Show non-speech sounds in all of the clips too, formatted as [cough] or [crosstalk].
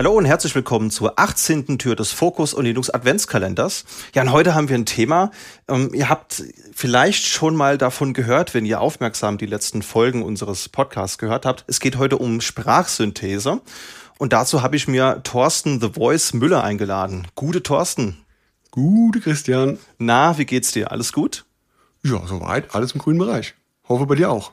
Hallo und herzlich willkommen zur 18. Tür des Fokus und Linux Adventskalenders. Ja, und heute haben wir ein Thema. Ähm, ihr habt vielleicht schon mal davon gehört, wenn ihr aufmerksam die letzten Folgen unseres Podcasts gehört habt. Es geht heute um Sprachsynthese. Und dazu habe ich mir Thorsten The Voice Müller eingeladen. Gute Thorsten. Gute Christian. Na, wie geht's dir? Alles gut? Ja, soweit. Alles im grünen Bereich. Hoffe bei dir auch.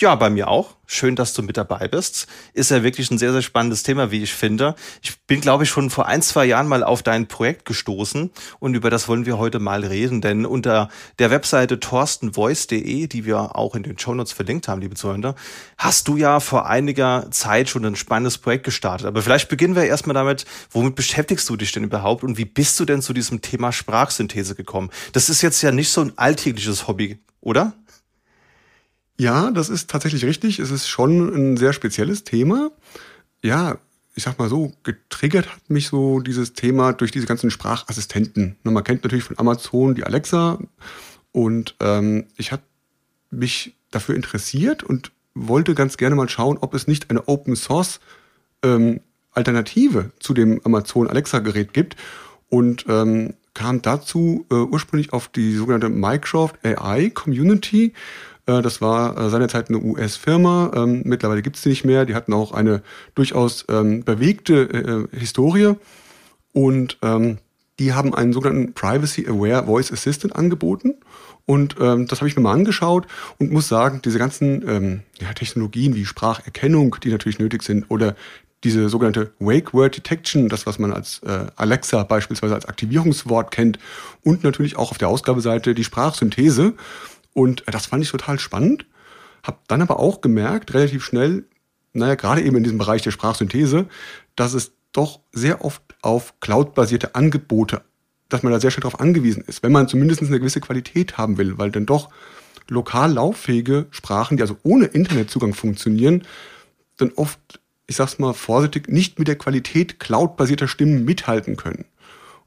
Ja, bei mir auch. Schön, dass du mit dabei bist. Ist ja wirklich ein sehr, sehr spannendes Thema, wie ich finde. Ich bin, glaube ich, schon vor ein, zwei Jahren mal auf dein Projekt gestoßen und über das wollen wir heute mal reden. Denn unter der Webseite torstenvoice.de, die wir auch in den Shownotes verlinkt haben, liebe Zuhörer, hast du ja vor einiger Zeit schon ein spannendes Projekt gestartet. Aber vielleicht beginnen wir erstmal damit, womit beschäftigst du dich denn überhaupt und wie bist du denn zu diesem Thema Sprachsynthese gekommen? Das ist jetzt ja nicht so ein alltägliches Hobby, oder? Ja, das ist tatsächlich richtig. Es ist schon ein sehr spezielles Thema. Ja, ich sag mal so, getriggert hat mich so dieses Thema durch diese ganzen Sprachassistenten. Man kennt natürlich von Amazon die Alexa und ähm, ich habe mich dafür interessiert und wollte ganz gerne mal schauen, ob es nicht eine Open Source ähm, Alternative zu dem Amazon Alexa Gerät gibt und ähm, kam dazu äh, ursprünglich auf die sogenannte Microsoft AI Community das war äh, seinerzeit eine US-Firma. Ähm, mittlerweile gibt es die nicht mehr. Die hatten auch eine durchaus ähm, bewegte äh, Historie. Und ähm, die haben einen sogenannten Privacy Aware Voice Assistant angeboten. Und ähm, das habe ich mir mal angeschaut und muss sagen, diese ganzen ähm, ja, Technologien wie Spracherkennung, die natürlich nötig sind, oder diese sogenannte Wake Word Detection, das was man als äh, Alexa beispielsweise als Aktivierungswort kennt, und natürlich auch auf der Ausgabeseite die Sprachsynthese, und das fand ich total spannend. Hab dann aber auch gemerkt, relativ schnell, naja, gerade eben in diesem Bereich der Sprachsynthese, dass es doch sehr oft auf cloud-basierte Angebote, dass man da sehr schnell darauf angewiesen ist, wenn man zumindest eine gewisse Qualität haben will, weil dann doch lokal lauffähige Sprachen, die also ohne Internetzugang funktionieren, dann oft, ich sag's mal vorsichtig, nicht mit der Qualität cloud-basierter Stimmen mithalten können.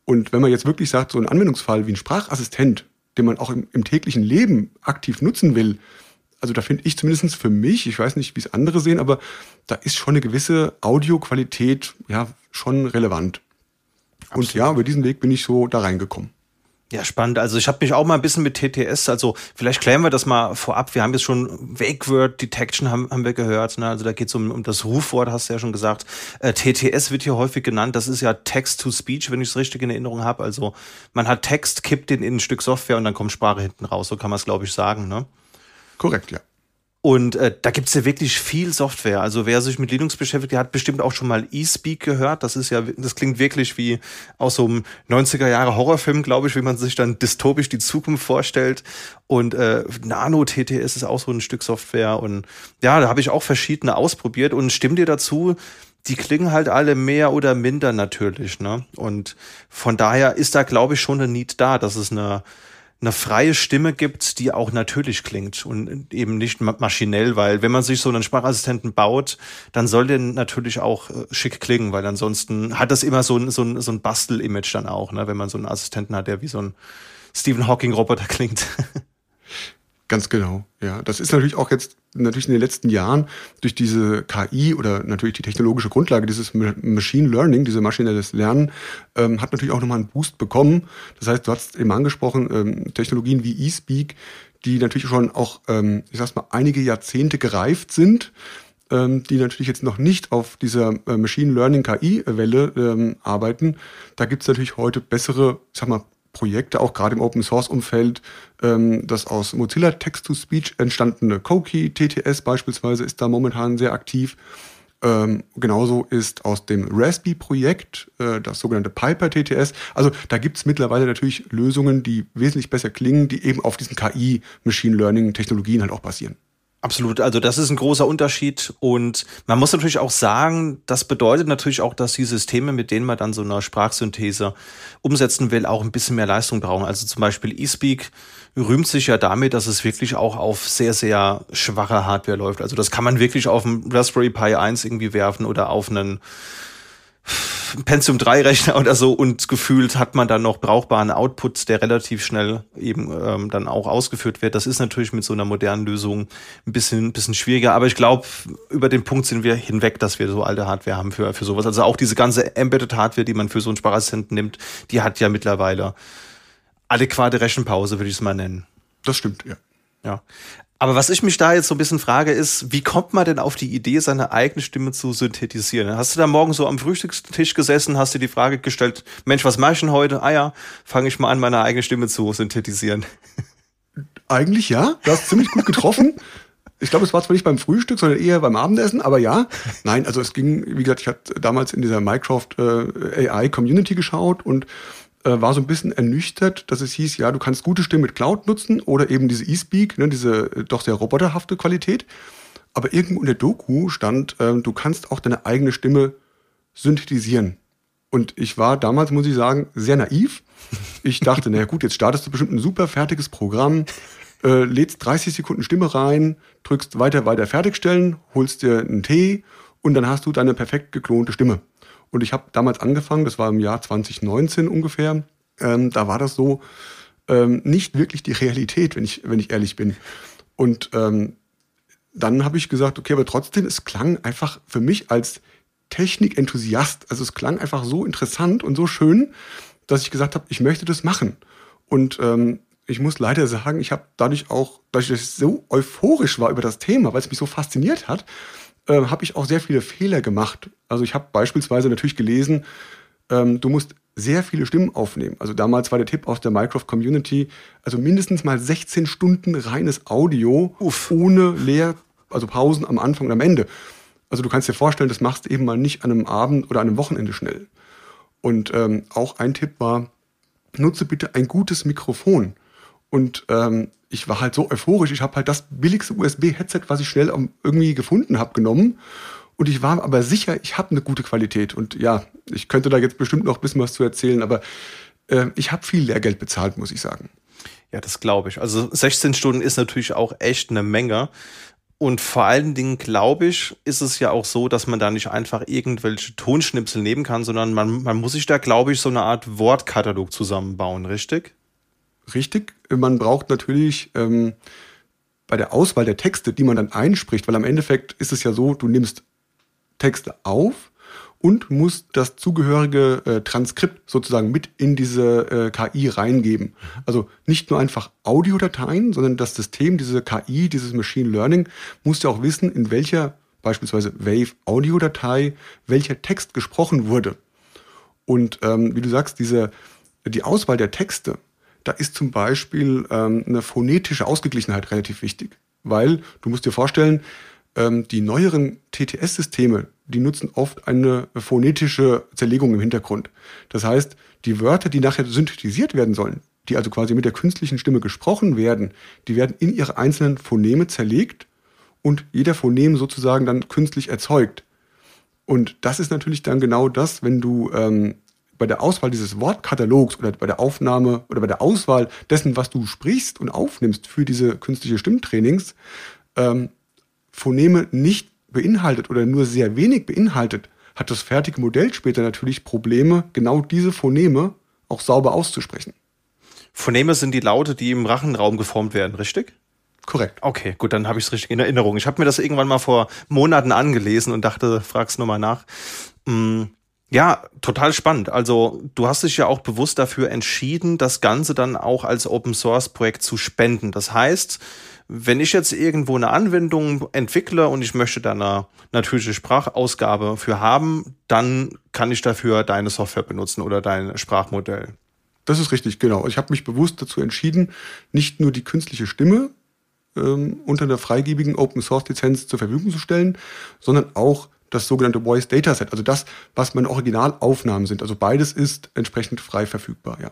Und wenn man jetzt wirklich sagt, so ein Anwendungsfall wie ein Sprachassistent, den man auch im, im täglichen Leben aktiv nutzen will, also da finde ich zumindest für mich, ich weiß nicht, wie es andere sehen, aber da ist schon eine gewisse Audioqualität ja schon relevant. Absolut. Und ja, über diesen Weg bin ich so da reingekommen. Ja, spannend. Also ich habe mich auch mal ein bisschen mit TTS, also vielleicht klären wir das mal vorab. Wir haben jetzt schon Wake Word Detection haben, haben wir gehört. Ne? Also da geht es um, um das Rufwort, hast du ja schon gesagt. Äh, TTS wird hier häufig genannt. Das ist ja Text-to-Speech, wenn ich es richtig in Erinnerung habe. Also man hat Text, kippt den in ein Stück Software und dann kommt Sprache hinten raus. So kann man es, glaube ich, sagen. Ne? Korrekt, ja. Und äh, da gibt's ja wirklich viel Software. Also wer sich mit Linux beschäftigt, der hat bestimmt auch schon mal eSpeak gehört. Das ist ja, das klingt wirklich wie aus so einem 90er Jahre Horrorfilm, glaube ich, wie man sich dann dystopisch die Zukunft vorstellt. Und äh, Nano TTS ist auch so ein Stück Software. Und ja, da habe ich auch verschiedene ausprobiert. Und stimmt dir dazu, die klingen halt alle mehr oder minder natürlich. Ne? Und von daher ist da, glaube ich, schon ein Need da, dass es eine eine freie Stimme gibt, die auch natürlich klingt und eben nicht maschinell, weil wenn man sich so einen Sprachassistenten baut, dann soll der natürlich auch äh, schick klingen, weil ansonsten hat das immer so ein, so ein, so ein Bastel-Image dann auch, ne, wenn man so einen Assistenten hat, der wie so ein Stephen Hawking-Roboter [laughs] klingt. Ganz genau, ja. Das ist natürlich auch jetzt natürlich in den letzten Jahren durch diese KI oder natürlich die technologische Grundlage, dieses Machine Learning, dieses maschinelles Lernen, ähm, hat natürlich auch nochmal einen Boost bekommen. Das heißt, du hast eben angesprochen, ähm, Technologien wie eSpeak, die natürlich schon auch, ähm, ich sag's mal, einige Jahrzehnte gereift sind, ähm, die natürlich jetzt noch nicht auf dieser äh, Machine Learning KI-Welle ähm, arbeiten. Da gibt's natürlich heute bessere, ich sag mal, Projekte, auch gerade im Open Source Umfeld, ähm, das aus Mozilla Text-to-Speech entstandene Koki TTS beispielsweise ist da momentan sehr aktiv. Ähm, genauso ist aus dem Raspi-Projekt äh, das sogenannte Piper TTS. Also da gibt es mittlerweile natürlich Lösungen, die wesentlich besser klingen, die eben auf diesen KI-Machine Learning-Technologien halt auch basieren. Absolut, also das ist ein großer Unterschied und man muss natürlich auch sagen, das bedeutet natürlich auch, dass die Systeme, mit denen man dann so eine Sprachsynthese umsetzen will, auch ein bisschen mehr Leistung brauchen. Also zum Beispiel eSpeak rühmt sich ja damit, dass es wirklich auch auf sehr, sehr schwache Hardware läuft. Also das kann man wirklich auf einen Raspberry Pi 1 irgendwie werfen oder auf einen Pentium 3 Rechner oder so und gefühlt hat man dann noch brauchbaren Output, der relativ schnell eben ähm, dann auch ausgeführt wird. Das ist natürlich mit so einer modernen Lösung ein bisschen, ein bisschen schwieriger, aber ich glaube, über den Punkt sind wir hinweg, dass wir so alte Hardware haben für, für sowas. Also auch diese ganze Embedded Hardware, die man für so einen Sprachassistenten nimmt, die hat ja mittlerweile adäquate Rechenpause, würde ich es mal nennen. Das stimmt, ja. Ja. Aber was ich mich da jetzt so ein bisschen frage, ist, wie kommt man denn auf die Idee, seine eigene Stimme zu synthetisieren? Hast du da morgen so am Frühstückstisch gesessen, hast dir die Frage gestellt, Mensch, was mache ich denn heute? Ah ja, fange ich mal an, meine eigene Stimme zu synthetisieren. [laughs] Eigentlich ja, du hast ziemlich gut getroffen. Ich glaube, es war zwar nicht beim Frühstück, sondern eher beim Abendessen, aber ja. Nein, also es ging, wie gesagt, ich hatte damals in dieser Mycroft äh, AI Community geschaut und war so ein bisschen ernüchtert, dass es hieß, ja, du kannst gute Stimmen mit Cloud nutzen oder eben diese eSpeak, ne, diese äh, doch sehr roboterhafte Qualität. Aber irgendwo in der Doku stand, äh, du kannst auch deine eigene Stimme synthetisieren. Und ich war damals, muss ich sagen, sehr naiv. Ich dachte, naja gut, jetzt startest du bestimmt ein super fertiges Programm, äh, lädst 30 Sekunden Stimme rein, drückst weiter, weiter fertigstellen, holst dir einen Tee und dann hast du deine perfekt geklonte Stimme. Und ich habe damals angefangen, das war im Jahr 2019 ungefähr, ähm, da war das so ähm, nicht wirklich die Realität, wenn ich, wenn ich ehrlich bin. Und ähm, dann habe ich gesagt, okay, aber trotzdem, es klang einfach für mich als Technikenthusiast, also es klang einfach so interessant und so schön, dass ich gesagt habe, ich möchte das machen. Und ähm, ich muss leider sagen, ich habe dadurch auch, dadurch, dass ich so euphorisch war über das Thema, weil es mich so fasziniert hat, äh, habe ich auch sehr viele Fehler gemacht. Also ich habe beispielsweise natürlich gelesen, ähm, du musst sehr viele Stimmen aufnehmen. Also damals war der Tipp aus der Minecraft Community, also mindestens mal 16 Stunden reines Audio Uff. ohne Leer, also Pausen am Anfang und am Ende. Also du kannst dir vorstellen, das machst du eben mal nicht an einem Abend oder an einem Wochenende schnell. Und ähm, auch ein Tipp war, nutze bitte ein gutes Mikrofon. Und ähm, ich war halt so euphorisch. Ich habe halt das billigste USB-Headset, was ich schnell irgendwie gefunden habe, genommen. Und ich war aber sicher, ich habe eine gute Qualität. Und ja, ich könnte da jetzt bestimmt noch ein bisschen was zu erzählen, aber äh, ich habe viel Lehrgeld bezahlt, muss ich sagen. Ja, das glaube ich. Also 16 Stunden ist natürlich auch echt eine Menge. Und vor allen Dingen, glaube ich, ist es ja auch so, dass man da nicht einfach irgendwelche Tonschnipsel nehmen kann, sondern man, man muss sich da, glaube ich, so eine Art Wortkatalog zusammenbauen, richtig? Richtig. Man braucht natürlich ähm, bei der Auswahl der Texte, die man dann einspricht, weil am Endeffekt ist es ja so, du nimmst Texte auf und musst das zugehörige äh, Transkript sozusagen mit in diese äh, KI reingeben. Also nicht nur einfach Audiodateien, sondern das System, diese KI, dieses Machine Learning, muss ja auch wissen, in welcher beispielsweise Wave Audiodatei welcher Text gesprochen wurde. Und ähm, wie du sagst, diese, die Auswahl der Texte, da ist zum Beispiel ähm, eine phonetische Ausgeglichenheit relativ wichtig. Weil du musst dir vorstellen, ähm, die neueren TTS-Systeme, die nutzen oft eine phonetische Zerlegung im Hintergrund. Das heißt, die Wörter, die nachher synthetisiert werden sollen, die also quasi mit der künstlichen Stimme gesprochen werden, die werden in ihre einzelnen Phoneme zerlegt und jeder Phonem sozusagen dann künstlich erzeugt. Und das ist natürlich dann genau das, wenn du ähm, bei der Auswahl dieses Wortkatalogs oder bei der Aufnahme oder bei der Auswahl dessen, was du sprichst und aufnimmst für diese künstliche Stimmtrainings, ähm, Phoneme nicht beinhaltet oder nur sehr wenig beinhaltet, hat das fertige Modell später natürlich Probleme, genau diese Phoneme auch sauber auszusprechen. Phoneme sind die Laute, die im Rachenraum geformt werden, richtig? Korrekt. Okay, gut, dann habe ich es richtig in Erinnerung. Ich habe mir das irgendwann mal vor Monaten angelesen und dachte, frag's nochmal nach. Hm, ja, total spannend. Also du hast dich ja auch bewusst dafür entschieden, das Ganze dann auch als Open Source Projekt zu spenden. Das heißt, wenn ich jetzt irgendwo eine Anwendung entwickle und ich möchte da eine natürliche Sprachausgabe für haben, dann kann ich dafür deine Software benutzen oder dein Sprachmodell. Das ist richtig, genau. Ich habe mich bewusst dazu entschieden, nicht nur die künstliche Stimme ähm, unter einer freigebigen Open Source Lizenz zur Verfügung zu stellen, sondern auch das sogenannte Voice Dataset, also das, was meine Originalaufnahmen sind. Also beides ist entsprechend frei verfügbar, ja.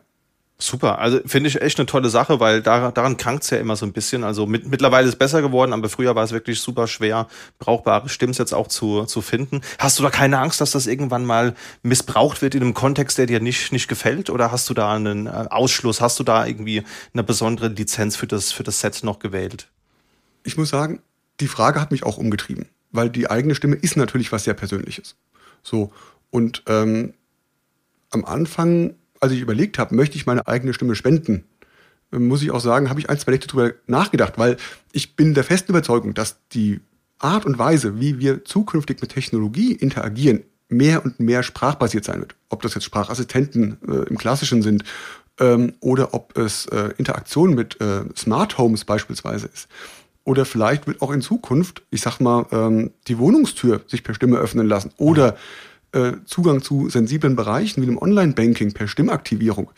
Super, also finde ich echt eine tolle Sache, weil da, daran krankt es ja immer so ein bisschen. Also mit, mittlerweile ist es besser geworden, aber früher war es wirklich super schwer, brauchbare Stimmsets auch zu, zu finden. Hast du da keine Angst, dass das irgendwann mal missbraucht wird in einem Kontext, der dir nicht, nicht gefällt? Oder hast du da einen äh, Ausschluss? Hast du da irgendwie eine besondere Lizenz für das, für das Set noch gewählt? Ich muss sagen, die Frage hat mich auch umgetrieben weil die eigene Stimme ist natürlich was sehr Persönliches. So. Und ähm, am Anfang, als ich überlegt habe, möchte ich meine eigene Stimme spenden, muss ich auch sagen, habe ich ein, zwei Nächte darüber nachgedacht, weil ich bin der festen Überzeugung, dass die Art und Weise, wie wir zukünftig mit Technologie interagieren, mehr und mehr sprachbasiert sein wird. Ob das jetzt Sprachassistenten äh, im Klassischen sind ähm, oder ob es äh, Interaktionen mit äh, Smart Homes beispielsweise ist. Oder vielleicht wird auch in Zukunft, ich sag mal, ähm, die Wohnungstür sich per Stimme öffnen lassen oder äh, Zugang zu sensiblen Bereichen wie dem Online-Banking per Stimmaktivierung.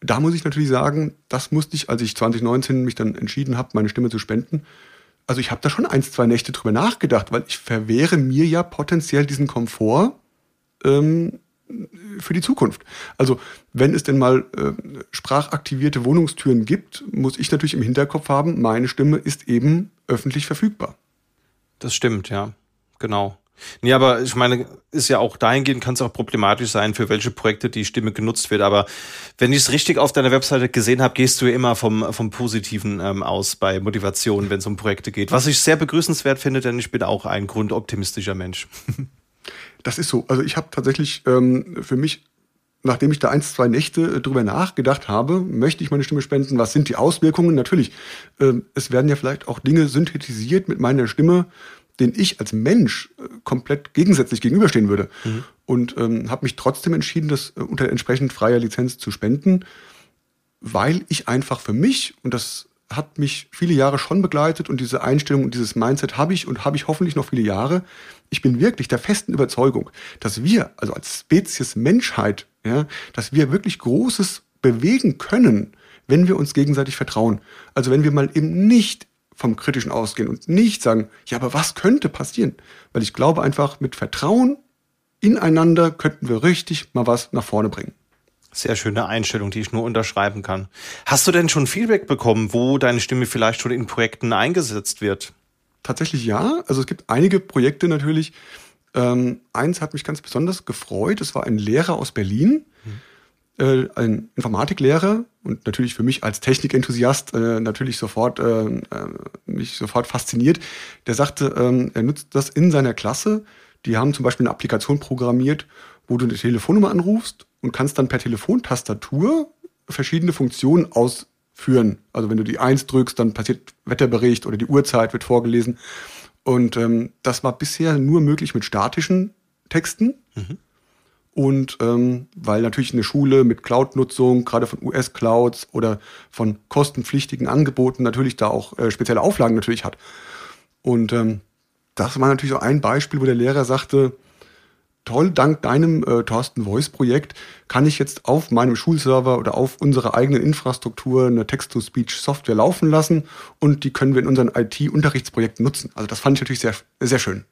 Da muss ich natürlich sagen, das musste ich, als ich 2019 mich dann entschieden habe, meine Stimme zu spenden, also ich habe da schon ein, zwei Nächte drüber nachgedacht, weil ich verwehre mir ja potenziell diesen Komfort ähm, für die Zukunft. Also wenn es denn mal äh, sprachaktivierte Wohnungstüren gibt, muss ich natürlich im Hinterkopf haben, meine Stimme ist eben öffentlich verfügbar. Das stimmt, ja, genau. Nee, aber ich meine, ist ja auch dahingehend, kann es auch problematisch sein, für welche Projekte die Stimme genutzt wird. Aber wenn ich es richtig auf deiner Webseite gesehen habe, gehst du ja immer vom, vom Positiven ähm, aus bei Motivation, wenn es um Projekte geht. Was ich sehr begrüßenswert finde, denn ich bin auch ein grundoptimistischer Mensch. [laughs] das ist so. Also ich habe tatsächlich ähm, für mich nachdem ich da ein, zwei Nächte äh, drüber nachgedacht habe, möchte ich meine Stimme spenden? Was sind die Auswirkungen? Natürlich, äh, es werden ja vielleicht auch Dinge synthetisiert mit meiner Stimme, den ich als Mensch äh, komplett gegensätzlich gegenüberstehen würde. Mhm. Und ähm, habe mich trotzdem entschieden, das äh, unter entsprechend freier Lizenz zu spenden, weil ich einfach für mich, und das hat mich viele Jahre schon begleitet und diese Einstellung und dieses Mindset habe ich und habe ich hoffentlich noch viele Jahre. Ich bin wirklich der festen Überzeugung, dass wir, also als Spezies Menschheit, ja, dass wir wirklich Großes bewegen können, wenn wir uns gegenseitig vertrauen. Also wenn wir mal eben nicht vom Kritischen ausgehen und nicht sagen, ja, aber was könnte passieren? Weil ich glaube einfach, mit Vertrauen ineinander könnten wir richtig mal was nach vorne bringen. Sehr schöne Einstellung, die ich nur unterschreiben kann. Hast du denn schon Feedback bekommen, wo deine Stimme vielleicht schon in Projekten eingesetzt wird? Tatsächlich ja. Also es gibt einige Projekte natürlich. Ähm, eins hat mich ganz besonders gefreut. Es war ein Lehrer aus Berlin, äh, ein Informatiklehrer und natürlich für mich als Technikenthusiast äh, natürlich sofort äh, äh, mich sofort fasziniert. Der sagte, ähm, er nutzt das in seiner Klasse. Die haben zum Beispiel eine Applikation programmiert, wo du eine Telefonnummer anrufst und kannst dann per Telefontastatur verschiedene Funktionen ausführen. Also wenn du die Eins drückst, dann passiert Wetterbericht oder die Uhrzeit wird vorgelesen. Und ähm, das war bisher nur möglich mit statischen Texten. Mhm. Und ähm, weil natürlich eine Schule mit Cloud-Nutzung, gerade von US-Clouds oder von kostenpflichtigen Angeboten natürlich da auch äh, spezielle Auflagen natürlich hat. Und ähm, das war natürlich so ein Beispiel, wo der Lehrer sagte, toll, dank deinem äh, Thorsten Voice-Projekt kann ich jetzt auf meinem Schulserver oder auf unserer eigenen Infrastruktur eine Text-to-Speech-Software laufen lassen und die können wir in unseren IT-Unterrichtsprojekten nutzen. Also das fand ich natürlich sehr, sehr schön.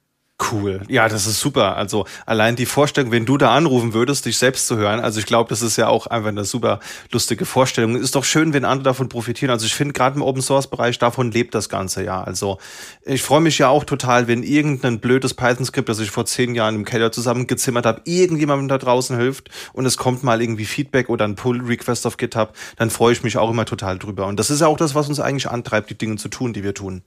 Cool. Ja, das ist super. Also allein die Vorstellung, wenn du da anrufen würdest, dich selbst zu hören. Also ich glaube, das ist ja auch einfach eine super lustige Vorstellung. Ist doch schön, wenn andere davon profitieren. Also ich finde gerade im Open Source Bereich davon lebt das Ganze ja. Also ich freue mich ja auch total, wenn irgendein blödes Python Skript, das ich vor zehn Jahren im Keller zusammengezimmert habe, irgendjemandem da draußen hilft und es kommt mal irgendwie Feedback oder ein Pull Request auf GitHub, dann freue ich mich auch immer total drüber. Und das ist ja auch das, was uns eigentlich antreibt, die Dinge zu tun, die wir tun.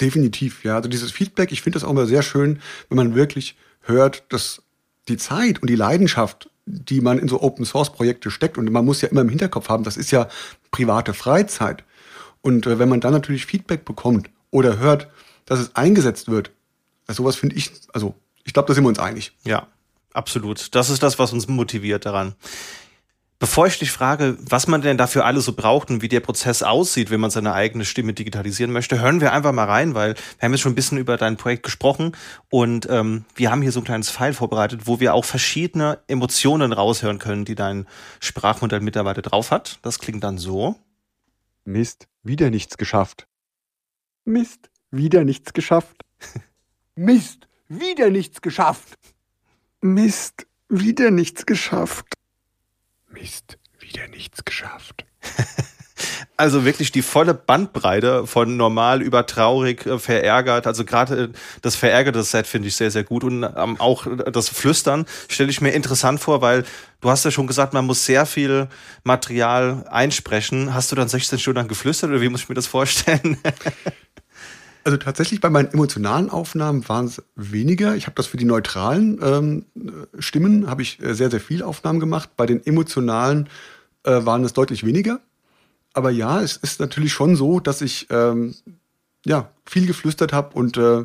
Definitiv, ja. Also dieses Feedback, ich finde das auch immer sehr schön, wenn man wirklich hört, dass die Zeit und die Leidenschaft, die man in so Open Source Projekte steckt, und man muss ja immer im Hinterkopf haben, das ist ja private Freizeit. Und äh, wenn man dann natürlich Feedback bekommt oder hört, dass es eingesetzt wird, also sowas finde ich, also ich glaube, da sind wir uns einig. Ja, absolut. Das ist das, was uns motiviert daran. Bevor ich dich frage, was man denn dafür alles so braucht und wie der Prozess aussieht, wenn man seine eigene Stimme digitalisieren möchte, hören wir einfach mal rein, weil wir haben jetzt schon ein bisschen über dein Projekt gesprochen und ähm, wir haben hier so ein kleines File vorbereitet, wo wir auch verschiedene Emotionen raushören können, die dein Sprachmodell mittlerweile drauf hat. Das klingt dann so. Mist, wieder nichts geschafft. Mist, wieder nichts geschafft. [laughs] Mist, wieder nichts geschafft. Mist, wieder nichts geschafft. Mist, wieder nichts geschafft. [laughs] also wirklich die volle Bandbreite von normal über traurig, äh, verärgert. Also gerade äh, das verärgerte Set finde ich sehr, sehr gut. Und ähm, auch das Flüstern stelle ich mir interessant vor, weil du hast ja schon gesagt, man muss sehr viel Material einsprechen. Hast du dann 16 Stunden geflüstert oder wie muss ich mir das vorstellen? [laughs] Also tatsächlich bei meinen emotionalen Aufnahmen waren es weniger. Ich habe das für die neutralen ähm, Stimmen, habe ich äh, sehr, sehr viel Aufnahmen gemacht. Bei den emotionalen äh, waren es deutlich weniger. Aber ja, es ist natürlich schon so, dass ich ähm, ja, viel geflüstert habe und äh,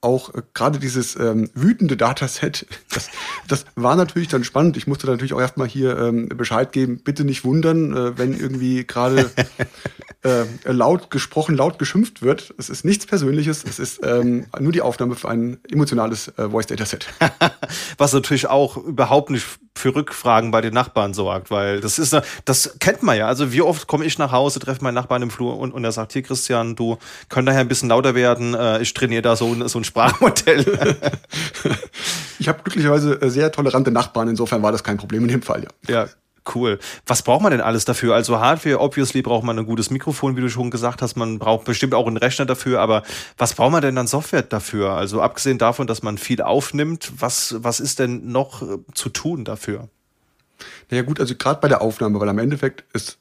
auch äh, gerade dieses ähm, wütende Dataset, [laughs] das, das war natürlich dann spannend. Ich musste natürlich auch erstmal hier ähm, Bescheid geben, bitte nicht wundern, äh, wenn irgendwie gerade [laughs] äh, laut gesprochen, laut geschimpft wird. Es ist nichts Persönliches, es ist ähm, nur die Aufnahme für ein emotionales äh, Voice-Dataset. [laughs] Was natürlich auch überhaupt nicht für Rückfragen bei den Nachbarn sorgt, weil das ist, das kennt man ja. Also wie oft komme ich nach Hause, treffe meinen Nachbarn im Flur und, und er sagt, hier Christian, du könnt daher ein bisschen lauter werden, äh, ich trainiere da so, so ein Sprachmodell. [laughs] ich habe glücklicherweise äh, sehr tolerante Nachbarn, insofern war das kein Problem in dem Fall, ja. Ja, Cool. Was braucht man denn alles dafür? Also Hardware, obviously braucht man ein gutes Mikrofon, wie du schon gesagt hast. Man braucht bestimmt auch einen Rechner dafür. Aber was braucht man denn dann Software dafür? Also abgesehen davon, dass man viel aufnimmt, was, was ist denn noch äh, zu tun dafür? Naja gut, also gerade bei der Aufnahme, weil am Endeffekt es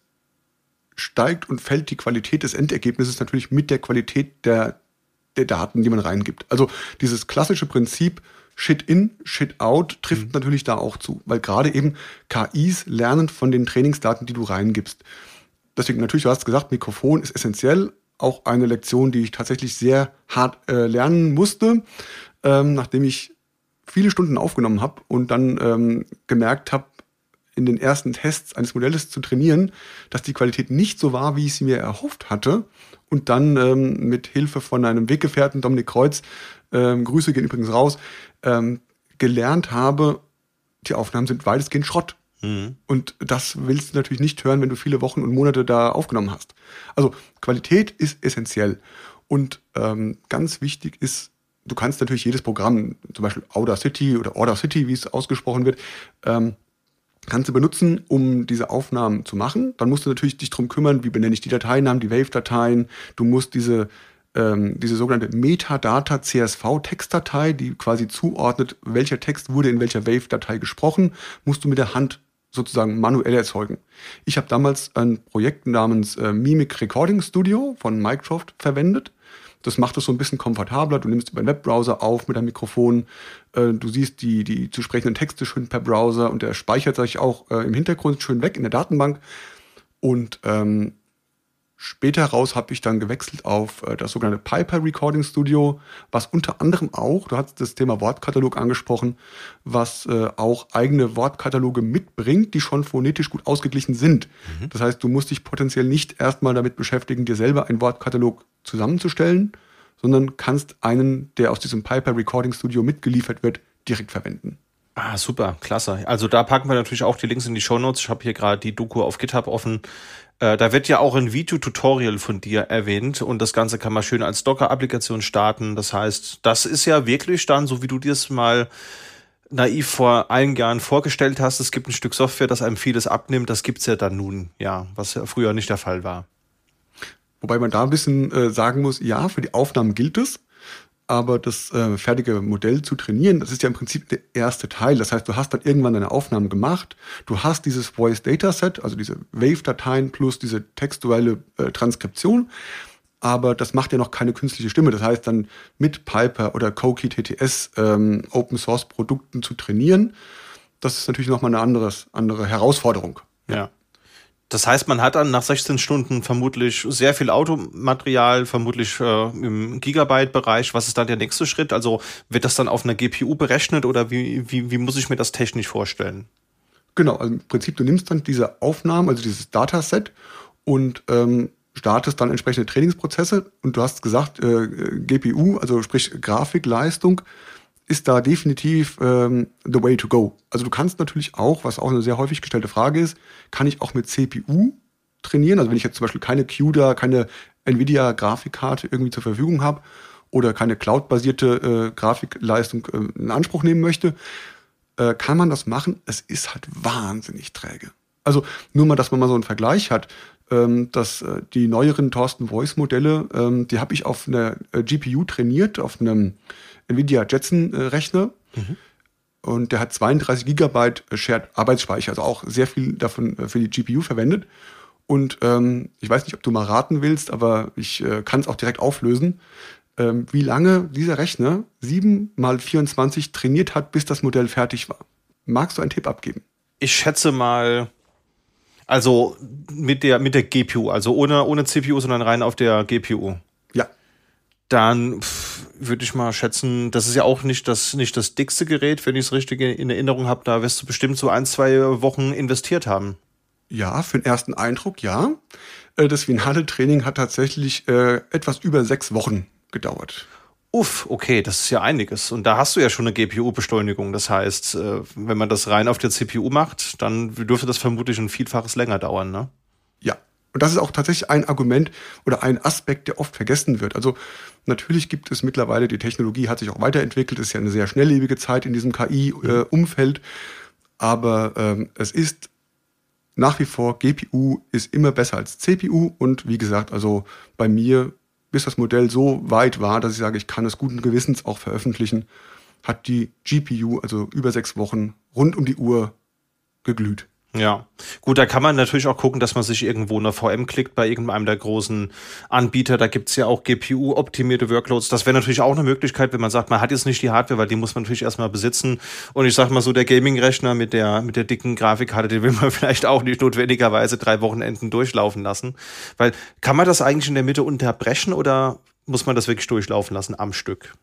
steigt und fällt die Qualität des Endergebnisses natürlich mit der Qualität der, der Daten, die man reingibt. Also dieses klassische Prinzip, Shit in, Shit out trifft mhm. natürlich da auch zu, weil gerade eben KIs lernen von den Trainingsdaten, die du reingibst. Deswegen natürlich, du hast gesagt, Mikrofon ist essentiell. Auch eine Lektion, die ich tatsächlich sehr hart äh, lernen musste, ähm, nachdem ich viele Stunden aufgenommen habe und dann ähm, gemerkt habe, in den ersten Tests eines Modells zu trainieren, dass die Qualität nicht so war, wie ich sie mir erhofft hatte. Und dann ähm, mit Hilfe von einem Weggefährten, Dominik Kreuz, ähm, Grüße gehen übrigens raus, ähm, gelernt habe, die Aufnahmen sind weitestgehend Schrott. Mhm. Und das willst du natürlich nicht hören, wenn du viele Wochen und Monate da aufgenommen hast. Also Qualität ist essentiell. Und ähm, ganz wichtig ist, du kannst natürlich jedes Programm, zum Beispiel Audacity oder Audacity, wie es ausgesprochen wird, ähm, kannst du benutzen, um diese Aufnahmen zu machen. Dann musst du natürlich dich drum kümmern, wie benenne ich die Dateinamen, die Wave-Dateien. Du musst diese ähm, diese sogenannte Metadata CSV Textdatei, die quasi zuordnet, welcher Text wurde in welcher Wave-Datei gesprochen, musst du mit der Hand sozusagen manuell erzeugen. Ich habe damals ein Projekt namens äh, Mimic Recording Studio von Microsoft verwendet. Das macht es so ein bisschen komfortabler. Du nimmst über einen Webbrowser auf mit einem Mikrofon. Äh, du siehst die, die zu sprechenden Texte schön per Browser und der speichert sich auch äh, im Hintergrund schön weg in der Datenbank. Und ähm, Später raus habe ich dann gewechselt auf äh, das sogenannte Piper Recording Studio, was unter anderem auch, du hast das Thema Wortkatalog angesprochen, was äh, auch eigene Wortkataloge mitbringt, die schon phonetisch gut ausgeglichen sind. Mhm. Das heißt, du musst dich potenziell nicht erstmal damit beschäftigen, dir selber einen Wortkatalog zusammenzustellen, sondern kannst einen, der aus diesem Piper Recording Studio mitgeliefert wird, direkt verwenden. Ah, super, klasse. Also da packen wir natürlich auch die Links in die Show Notes. Ich habe hier gerade die Doku auf GitHub offen. Äh, da wird ja auch ein Video-Tutorial von dir erwähnt und das Ganze kann man schön als Docker-Applikation starten. Das heißt, das ist ja wirklich dann, so wie du dir es mal naiv vor einigen Jahren vorgestellt hast, es gibt ein Stück Software, das einem vieles abnimmt. Das gibt's ja dann nun, ja, was ja früher nicht der Fall war. Wobei man da ein bisschen äh, sagen muss, ja, für die Aufnahmen gilt es aber das äh, fertige Modell zu trainieren, das ist ja im Prinzip der erste Teil. Das heißt, du hast dann irgendwann deine Aufnahmen gemacht, du hast dieses Voice Dataset, also diese Wave-Dateien plus diese textuelle äh, Transkription, aber das macht ja noch keine künstliche Stimme. Das heißt, dann mit Piper oder Koki TTS ähm, Open Source Produkten zu trainieren, das ist natürlich nochmal eine anderes, andere Herausforderung. Ja. Das heißt, man hat dann nach 16 Stunden vermutlich sehr viel Automaterial, vermutlich äh, im Gigabyte-Bereich. Was ist dann der nächste Schritt? Also wird das dann auf einer GPU berechnet oder wie, wie, wie muss ich mir das technisch vorstellen? Genau, also im Prinzip, du nimmst dann diese Aufnahmen, also dieses Dataset und ähm, startest dann entsprechende Trainingsprozesse und du hast gesagt, äh, GPU, also sprich Grafikleistung, ist da definitiv ähm, the way to go. Also du kannst natürlich auch, was auch eine sehr häufig gestellte Frage ist, kann ich auch mit CPU trainieren? Also wenn ich jetzt zum Beispiel keine CUDA, keine Nvidia-Grafikkarte irgendwie zur Verfügung habe oder keine cloud-basierte äh, Grafikleistung äh, in Anspruch nehmen möchte, äh, kann man das machen. Es ist halt wahnsinnig träge. Also nur mal, dass man mal so einen Vergleich hat, ähm, dass äh, die neueren Thorsten Voice-Modelle, ähm, die habe ich auf einer äh, GPU trainiert, auf einem NVIDIA Jetson-Rechner. Mhm. Und der hat 32 Gigabyte Shared Arbeitsspeicher, also auch sehr viel davon äh, für die GPU verwendet. Und ähm, ich weiß nicht, ob du mal raten willst, aber ich äh, kann es auch direkt auflösen. ähm, wie lange dieser Rechner 7 mal 24 trainiert hat, bis das Modell fertig war. Magst du einen Tipp abgeben? Ich schätze mal, also mit der, mit der GPU, also ohne, ohne CPU, sondern rein auf der GPU. Ja. Dann würde ich mal schätzen, das ist ja auch nicht das, nicht das dickste Gerät, wenn ich es richtig in Erinnerung habe. Da wirst du bestimmt so ein, zwei Wochen investiert haben. Ja, für den ersten Eindruck ja. Äh, das finale Training hat tatsächlich äh, etwas über sechs Wochen gedauert. Uff, okay, das ist ja einiges. Und da hast du ja schon eine GPU-Beschleunigung. Das heißt, äh, wenn man das rein auf der CPU macht, dann dürfte das vermutlich ein Vielfaches länger dauern, ne? Ja. Und das ist auch tatsächlich ein Argument oder ein Aspekt, der oft vergessen wird. Also natürlich gibt es mittlerweile, die Technologie hat sich auch weiterentwickelt, es ist ja eine sehr schnelllebige Zeit in diesem KI-Umfeld. Äh, Aber ähm, es ist nach wie vor, GPU ist immer besser als CPU. Und wie gesagt, also bei mir bis das Modell so weit war, dass ich sage, ich kann es guten Gewissens auch veröffentlichen, hat die GPU also über sechs Wochen rund um die Uhr geglüht. Ja, gut, da kann man natürlich auch gucken, dass man sich irgendwo eine VM klickt bei irgendeinem der großen Anbieter. Da gibt's ja auch GPU-optimierte Workloads. Das wäre natürlich auch eine Möglichkeit, wenn man sagt, man hat jetzt nicht die Hardware, weil die muss man natürlich erstmal besitzen. Und ich sag mal so, der Gaming-Rechner mit der, mit der dicken Grafikkarte, den will man [laughs] vielleicht auch nicht notwendigerweise drei Wochenenden durchlaufen lassen. Weil kann man das eigentlich in der Mitte unterbrechen oder muss man das wirklich durchlaufen lassen am Stück?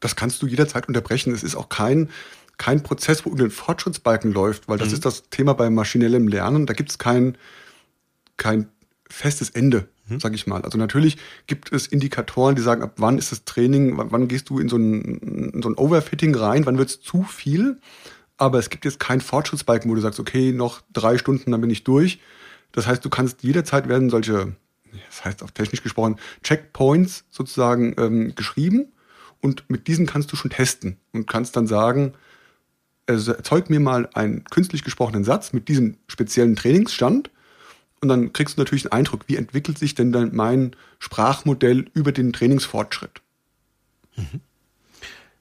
Das kannst du jederzeit unterbrechen. Es ist auch kein kein Prozess, wo irgendein Fortschrittsbalken läuft, weil das mhm. ist das Thema bei maschinellem Lernen. Da gibt es kein, kein festes Ende, mhm. sage ich mal. Also natürlich gibt es Indikatoren, die sagen, ab wann ist das Training, wann, gehst du in so ein, in so ein Overfitting rein, wann wird es zu viel. Aber es gibt jetzt keinen Fortschrittsbalken, wo du sagst, okay, noch drei Stunden, dann bin ich durch. Das heißt, du kannst jederzeit werden solche, das heißt auf technisch gesprochen, Checkpoints sozusagen ähm, geschrieben. Und mit diesen kannst du schon testen und kannst dann sagen, also erzeug mir mal einen künstlich gesprochenen Satz mit diesem speziellen Trainingsstand und dann kriegst du natürlich einen Eindruck, wie entwickelt sich denn dann mein Sprachmodell über den Trainingsfortschritt. Mhm.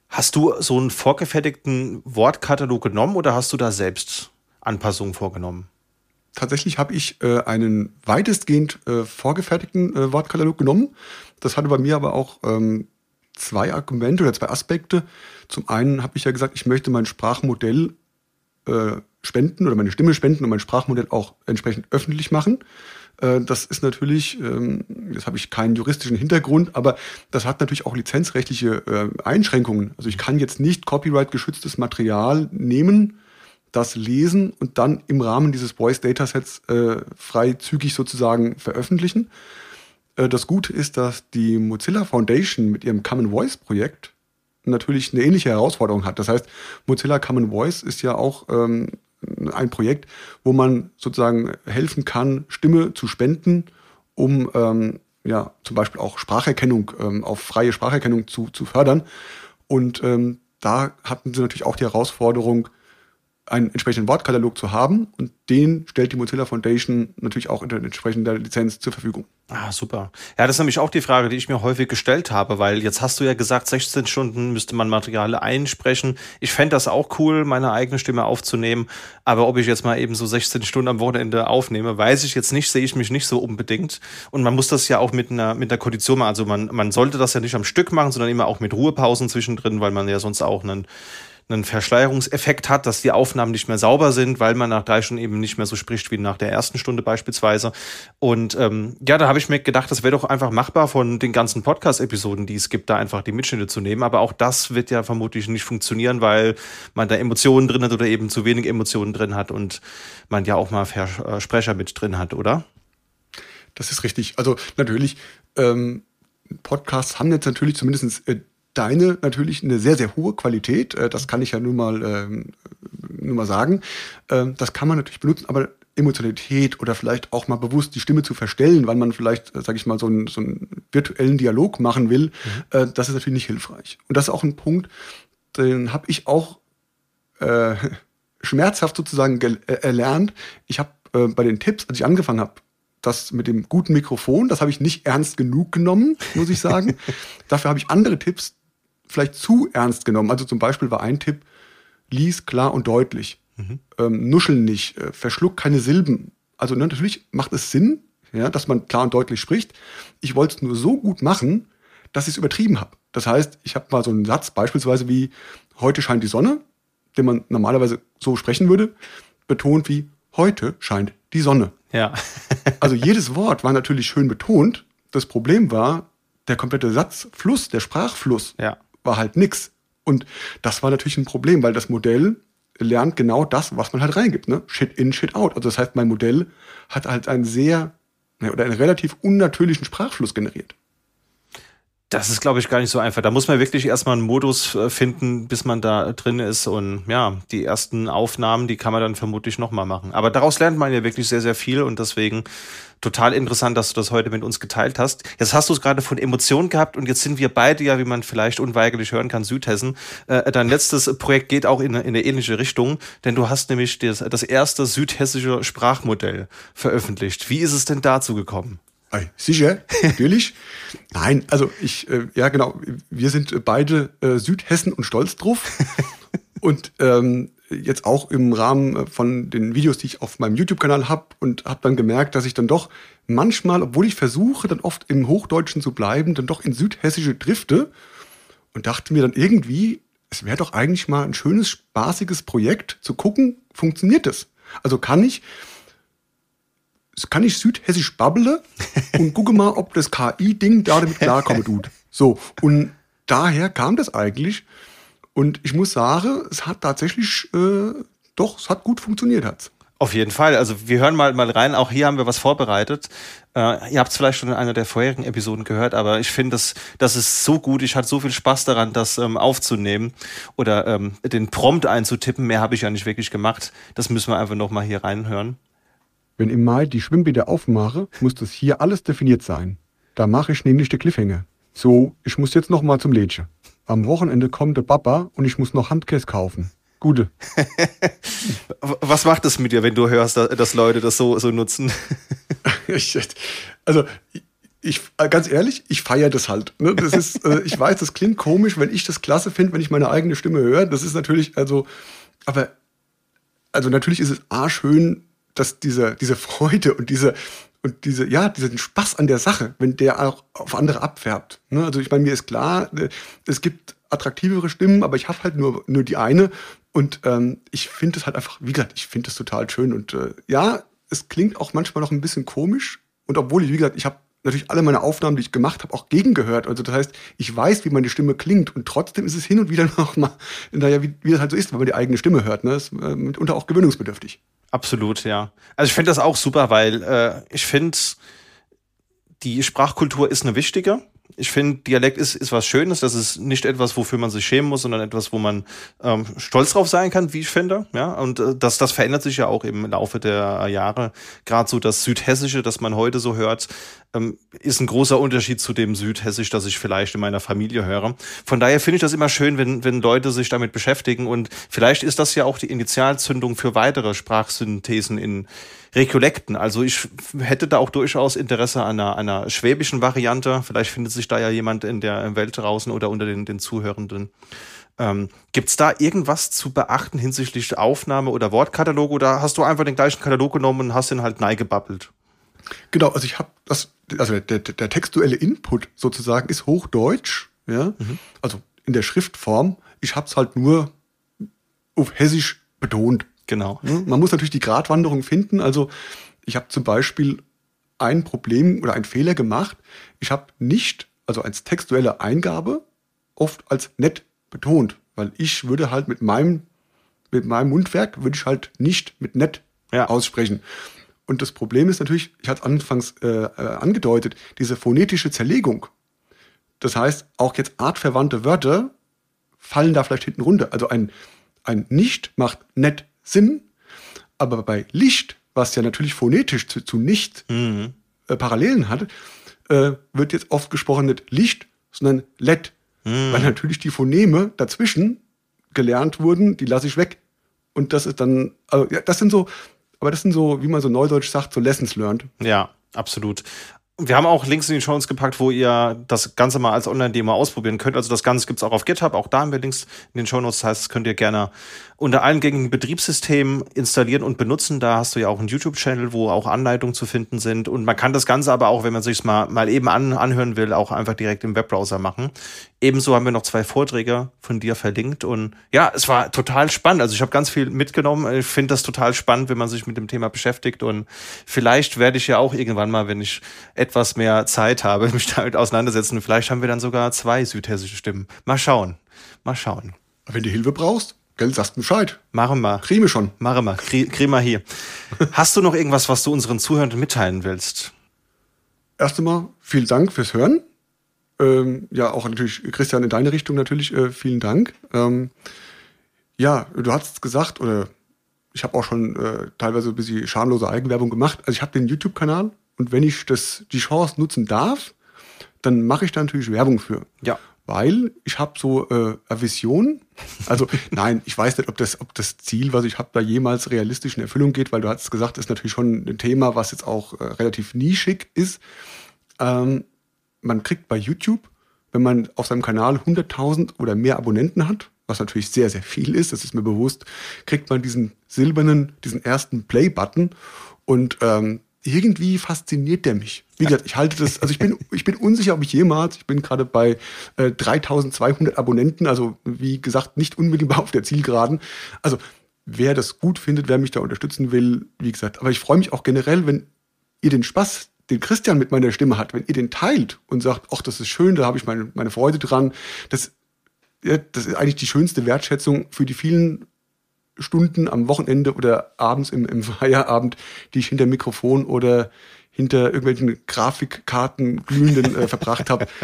Hast du so einen vorgefertigten Wortkatalog genommen oder hast du da selbst Anpassungen vorgenommen? Tatsächlich habe ich äh, einen weitestgehend äh, vorgefertigten äh, Wortkatalog genommen. Das hatte bei mir aber auch ähm, zwei Argumente oder zwei Aspekte. Zum einen habe ich ja gesagt, ich möchte mein Sprachmodell äh, spenden oder meine Stimme spenden und mein Sprachmodell auch entsprechend öffentlich machen. Äh, das ist natürlich, ähm, jetzt habe ich keinen juristischen Hintergrund, aber das hat natürlich auch lizenzrechtliche äh, Einschränkungen. Also ich kann jetzt nicht copyright-geschütztes Material nehmen, das lesen und dann im Rahmen dieses Voice-Datasets äh, freizügig sozusagen veröffentlichen. Äh, das Gute ist, dass die Mozilla Foundation mit ihrem Common Voice Projekt natürlich eine ähnliche Herausforderung hat. Das heißt, Mozilla Common Voice ist ja auch ähm, ein Projekt, wo man sozusagen helfen kann, Stimme zu spenden, um ähm, ja zum Beispiel auch Spracherkennung ähm, auf freie Spracherkennung zu, zu fördern. Und ähm, da hatten sie natürlich auch die Herausforderung, einen entsprechenden Wortkatalog zu haben und den stellt die Mozilla Foundation natürlich auch unter entsprechender Lizenz zur Verfügung. Ah, super. Ja, das ist nämlich auch die Frage, die ich mir häufig gestellt habe, weil jetzt hast du ja gesagt, 16 Stunden müsste man Material einsprechen. Ich fände das auch cool, meine eigene Stimme aufzunehmen, aber ob ich jetzt mal eben so 16 Stunden am Wochenende aufnehme, weiß ich jetzt nicht, sehe ich mich nicht so unbedingt. Und man muss das ja auch mit einer, mit einer Kondition machen. Also man, man sollte das ja nicht am Stück machen, sondern immer auch mit Ruhepausen zwischendrin, weil man ja sonst auch einen einen Verschleierungseffekt hat, dass die Aufnahmen nicht mehr sauber sind, weil man nach drei Stunden eben nicht mehr so spricht wie nach der ersten Stunde beispielsweise. Und ähm, ja, da habe ich mir gedacht, das wäre doch einfach machbar von den ganzen Podcast-Episoden, die es gibt, da einfach die Mitschnitte zu nehmen. Aber auch das wird ja vermutlich nicht funktionieren, weil man da Emotionen drin hat oder eben zu wenig Emotionen drin hat und man ja auch mal Versprecher mit drin hat, oder? Das ist richtig. Also natürlich, ähm, Podcasts haben jetzt natürlich zumindest äh, deine natürlich eine sehr, sehr hohe Qualität. Äh, das kann ich ja nun mal, ähm, nur mal sagen. Ähm, das kann man natürlich benutzen, aber Emotionalität oder vielleicht auch mal bewusst die Stimme zu verstellen, weil man vielleicht, äh, sage ich mal, so einen, so einen virtuellen Dialog machen will, mhm. äh, das ist natürlich nicht hilfreich. Und das ist auch ein Punkt, den habe ich auch äh, [laughs] schmerzhaft sozusagen erlernt. Ich habe äh, bei den Tipps, als ich angefangen habe, das mit dem guten Mikrofon, das habe ich nicht ernst genug genommen, muss ich sagen. [laughs] Dafür habe ich andere Tipps vielleicht zu ernst genommen. Also zum Beispiel war ein Tipp, lies klar und deutlich. Mhm. Ähm, nuschel nicht, äh, verschluck keine Silben. Also ne, natürlich macht es Sinn, ja, dass man klar und deutlich spricht. Ich wollte es nur so gut machen, dass ich es übertrieben habe. Das heißt, ich habe mal so einen Satz, beispielsweise wie heute scheint die Sonne, den man normalerweise so sprechen würde, betont wie heute scheint die Sonne. Ja. [laughs] also jedes Wort war natürlich schön betont. Das Problem war, der komplette Satzfluss, der Sprachfluss ja. War halt nix. Und das war natürlich ein Problem, weil das Modell lernt genau das, was man halt reingibt. Ne? Shit in, shit out. Also das heißt, mein Modell hat halt einen sehr oder einen relativ unnatürlichen Sprachfluss generiert. Das ist, glaube ich, gar nicht so einfach. Da muss man wirklich erstmal einen Modus äh, finden, bis man da drin ist. Und ja, die ersten Aufnahmen, die kann man dann vermutlich nochmal machen. Aber daraus lernt man ja wirklich sehr, sehr viel und deswegen total interessant, dass du das heute mit uns geteilt hast. Jetzt hast du es gerade von Emotionen gehabt und jetzt sind wir beide ja, wie man vielleicht unweigerlich hören kann, Südhessen. Äh, dein letztes Projekt geht auch in, in eine ähnliche Richtung, denn du hast nämlich das erste südhessische Sprachmodell veröffentlicht. Wie ist es denn dazu gekommen? Sicher, natürlich. Nein, also ich, äh, ja genau, wir sind beide äh, Südhessen und stolz drauf. und ähm, jetzt auch im Rahmen von den Videos, die ich auf meinem YouTube-Kanal habe und habe dann gemerkt, dass ich dann doch manchmal, obwohl ich versuche, dann oft im Hochdeutschen zu bleiben, dann doch in Südhessische drifte und dachte mir dann irgendwie, es wäre doch eigentlich mal ein schönes, spaßiges Projekt zu gucken, funktioniert das? Also kann ich kann ich südhessisch babbele und gucke mal, ob das KI-Ding da damit klarkommen tut. So, und daher kam das eigentlich. Und ich muss sagen, es hat tatsächlich, äh, doch, es hat gut funktioniert. Hat's. Auf jeden Fall. Also wir hören mal, mal rein. Auch hier haben wir was vorbereitet. Äh, ihr habt es vielleicht schon in einer der vorherigen Episoden gehört, aber ich finde, das, das ist so gut. Ich hatte so viel Spaß daran, das ähm, aufzunehmen oder ähm, den Prompt einzutippen. Mehr habe ich ja nicht wirklich gemacht. Das müssen wir einfach nochmal hier reinhören. Wenn im Mai die Schwimmbäder aufmache, muss das hier alles definiert sein. Da mache ich nämlich die Cliffhanger. So, ich muss jetzt noch mal zum Lädchen. Am Wochenende kommt der Papa und ich muss noch Handkäse kaufen. Gute. [laughs] Was macht das mit dir, wenn du hörst, dass Leute das so, so nutzen? [laughs] also, ich, ganz ehrlich, ich feiere das halt. Ne? Das ist, äh, ich weiß, das klingt komisch, wenn ich das klasse finde, wenn ich meine eigene Stimme höre. Das ist natürlich, also, aber, also natürlich ist es A schön, dass diese, diese Freude und diese, und diese, ja, diesen Spaß an der Sache, wenn der auch auf andere abfärbt. Ne? Also ich meine, mir ist klar, äh, es gibt attraktivere Stimmen, aber ich habe halt nur, nur die eine. Und ähm, ich finde es halt einfach, wie gesagt, ich finde es total schön. Und äh, ja, es klingt auch manchmal noch ein bisschen komisch. Und obwohl ich, wie gesagt, ich habe natürlich alle meine Aufnahmen, die ich gemacht habe, auch gegengehört. Also das heißt, ich weiß, wie meine Stimme klingt und trotzdem ist es hin und wieder [laughs] noch mal, naja, wie, wie das halt so ist, wenn man die eigene Stimme hört. Ne? Das ist äh, mitunter auch gewöhnungsbedürftig. Absolut, ja. Also ich finde das auch super, weil äh, ich finde, die Sprachkultur ist eine wichtige ich finde, Dialekt ist, ist was Schönes. Das ist nicht etwas, wofür man sich schämen muss, sondern etwas, wo man ähm, stolz drauf sein kann, wie ich finde. Ja, und äh, das, das verändert sich ja auch im Laufe der Jahre. Gerade so das Südhessische, das man heute so hört, ähm, ist ein großer Unterschied zu dem Südhessisch, das ich vielleicht in meiner Familie höre. Von daher finde ich das immer schön, wenn, wenn Leute sich damit beschäftigen. Und vielleicht ist das ja auch die Initialzündung für weitere Sprachsynthesen in Rekollekten. Also ich hätte da auch durchaus Interesse an einer, einer schwäbischen Variante. Vielleicht findet sich da ja jemand in der Welt draußen oder unter den, den Zuhörenden. Ähm, Gibt es da irgendwas zu beachten hinsichtlich Aufnahme oder Wortkatalog oder hast du einfach den gleichen Katalog genommen und hast den halt neigebabbelt? Genau, also ich habe das, also der, der, textuelle Input sozusagen ist Hochdeutsch, ja, mhm. also in der Schriftform. Ich habe es halt nur auf Hessisch betont. Genau. Man muss natürlich die Gratwanderung finden. Also ich habe zum Beispiel ein Problem oder einen Fehler gemacht. Ich habe nicht, also als textuelle Eingabe, oft als nett betont, weil ich würde halt mit meinem, mit meinem Mundwerk würde ich halt nicht mit nett ja. aussprechen. Und das Problem ist natürlich, ich hatte anfangs äh, äh, angedeutet, diese phonetische Zerlegung. Das heißt, auch jetzt artverwandte Wörter fallen da vielleicht hinten runter. Also ein, ein nicht macht nett Sinn, aber bei Licht, was ja natürlich phonetisch zu, zu nicht mhm. äh, Parallelen hat, äh, wird jetzt oft gesprochen nicht Licht, sondern LED. Mhm. Weil natürlich die Phoneme dazwischen gelernt wurden, die lasse ich weg. Und das ist dann, also, ja, das sind so, aber das sind so, wie man so neudeutsch sagt, so Lessons learned. Ja, absolut. Wir haben auch Links in die Show uns gepackt, wo ihr das Ganze mal als Online-Demo ausprobieren könnt. Also das Ganze gibt's auch auf GitHub, auch da haben wir Links in den Show Notes. Das heißt, das könnt ihr gerne unter allen gängigen Betriebssystemen installieren und benutzen. Da hast du ja auch einen YouTube-Channel, wo auch Anleitungen zu finden sind. Und man kann das Ganze aber auch, wenn man sich mal, mal eben an, anhören will, auch einfach direkt im Webbrowser machen. Ebenso haben wir noch zwei Vorträge von dir verlinkt. Und ja, es war total spannend. Also ich habe ganz viel mitgenommen. Ich finde das total spannend, wenn man sich mit dem Thema beschäftigt. Und vielleicht werde ich ja auch irgendwann mal, wenn ich etwas mehr Zeit habe, [laughs] mich damit auseinandersetzen. Vielleicht haben wir dann sogar zwei südhessische Stimmen. Mal schauen. Mal schauen. Wenn du Hilfe brauchst, Gell, sagst Bescheid. Machen wir. Kriegen wir schon. Machen wir. Kriegen wir hier. [laughs] Hast du noch irgendwas, was du unseren Zuhörern mitteilen willst? Erst einmal vielen Dank fürs Hören. Ähm, ja, auch natürlich, Christian, in deine Richtung natürlich äh, vielen Dank. Ähm, ja, du hast gesagt, oder ich habe auch schon äh, teilweise ein bisschen schamlose Eigenwerbung gemacht. Also ich habe den YouTube-Kanal und wenn ich das, die Chance nutzen darf, dann mache ich da natürlich Werbung für. Ja weil ich habe so äh, eine Vision. Also [laughs] nein, ich weiß nicht, ob das, ob das Ziel, was ich habe, da jemals realistisch in Erfüllung geht, weil du hast gesagt, das ist natürlich schon ein Thema, was jetzt auch äh, relativ nischig ist. Ähm, man kriegt bei YouTube, wenn man auf seinem Kanal 100.000 oder mehr Abonnenten hat, was natürlich sehr, sehr viel ist, das ist mir bewusst, kriegt man diesen silbernen, diesen ersten Play-Button und ähm, irgendwie fasziniert der mich. Wie gesagt, ich halte das, also ich bin, ich bin unsicher, ob ich jemals, ich bin gerade bei äh, 3200 Abonnenten, also wie gesagt, nicht unmittelbar auf der Zielgeraden. Also wer das gut findet, wer mich da unterstützen will, wie gesagt, aber ich freue mich auch generell, wenn ihr den Spaß, den Christian mit meiner Stimme hat, wenn ihr den teilt und sagt, ach, das ist schön, da habe ich meine, meine Freude dran. Das, ja, das ist eigentlich die schönste Wertschätzung für die vielen Stunden am Wochenende oder abends im, im [laughs] Feierabend, die ich hinter Mikrofon oder hinter irgendwelchen Grafikkarten glühenden äh, verbracht habe. [laughs]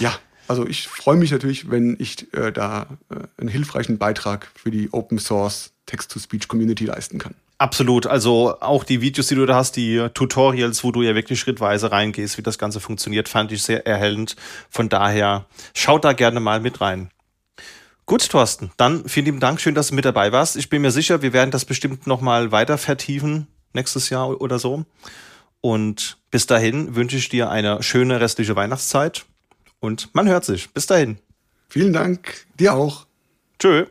Ja, also ich freue mich natürlich, wenn ich äh, da äh, einen hilfreichen Beitrag für die Open Source Text-to-Speech-Community leisten kann. Absolut. Also auch die Videos, die du da hast, die Tutorials, wo du ja wirklich schrittweise reingehst, wie das Ganze funktioniert, fand ich sehr erhellend. Von daher schaut da gerne mal mit rein. Gut, Thorsten, dann vielen lieben Dank. Schön, dass du mit dabei warst. Ich bin mir sicher, wir werden das bestimmt nochmal weiter vertiefen, nächstes Jahr oder so. Und bis dahin wünsche ich dir eine schöne restliche Weihnachtszeit und man hört sich. Bis dahin. Vielen Dank. Dir auch. Tschö.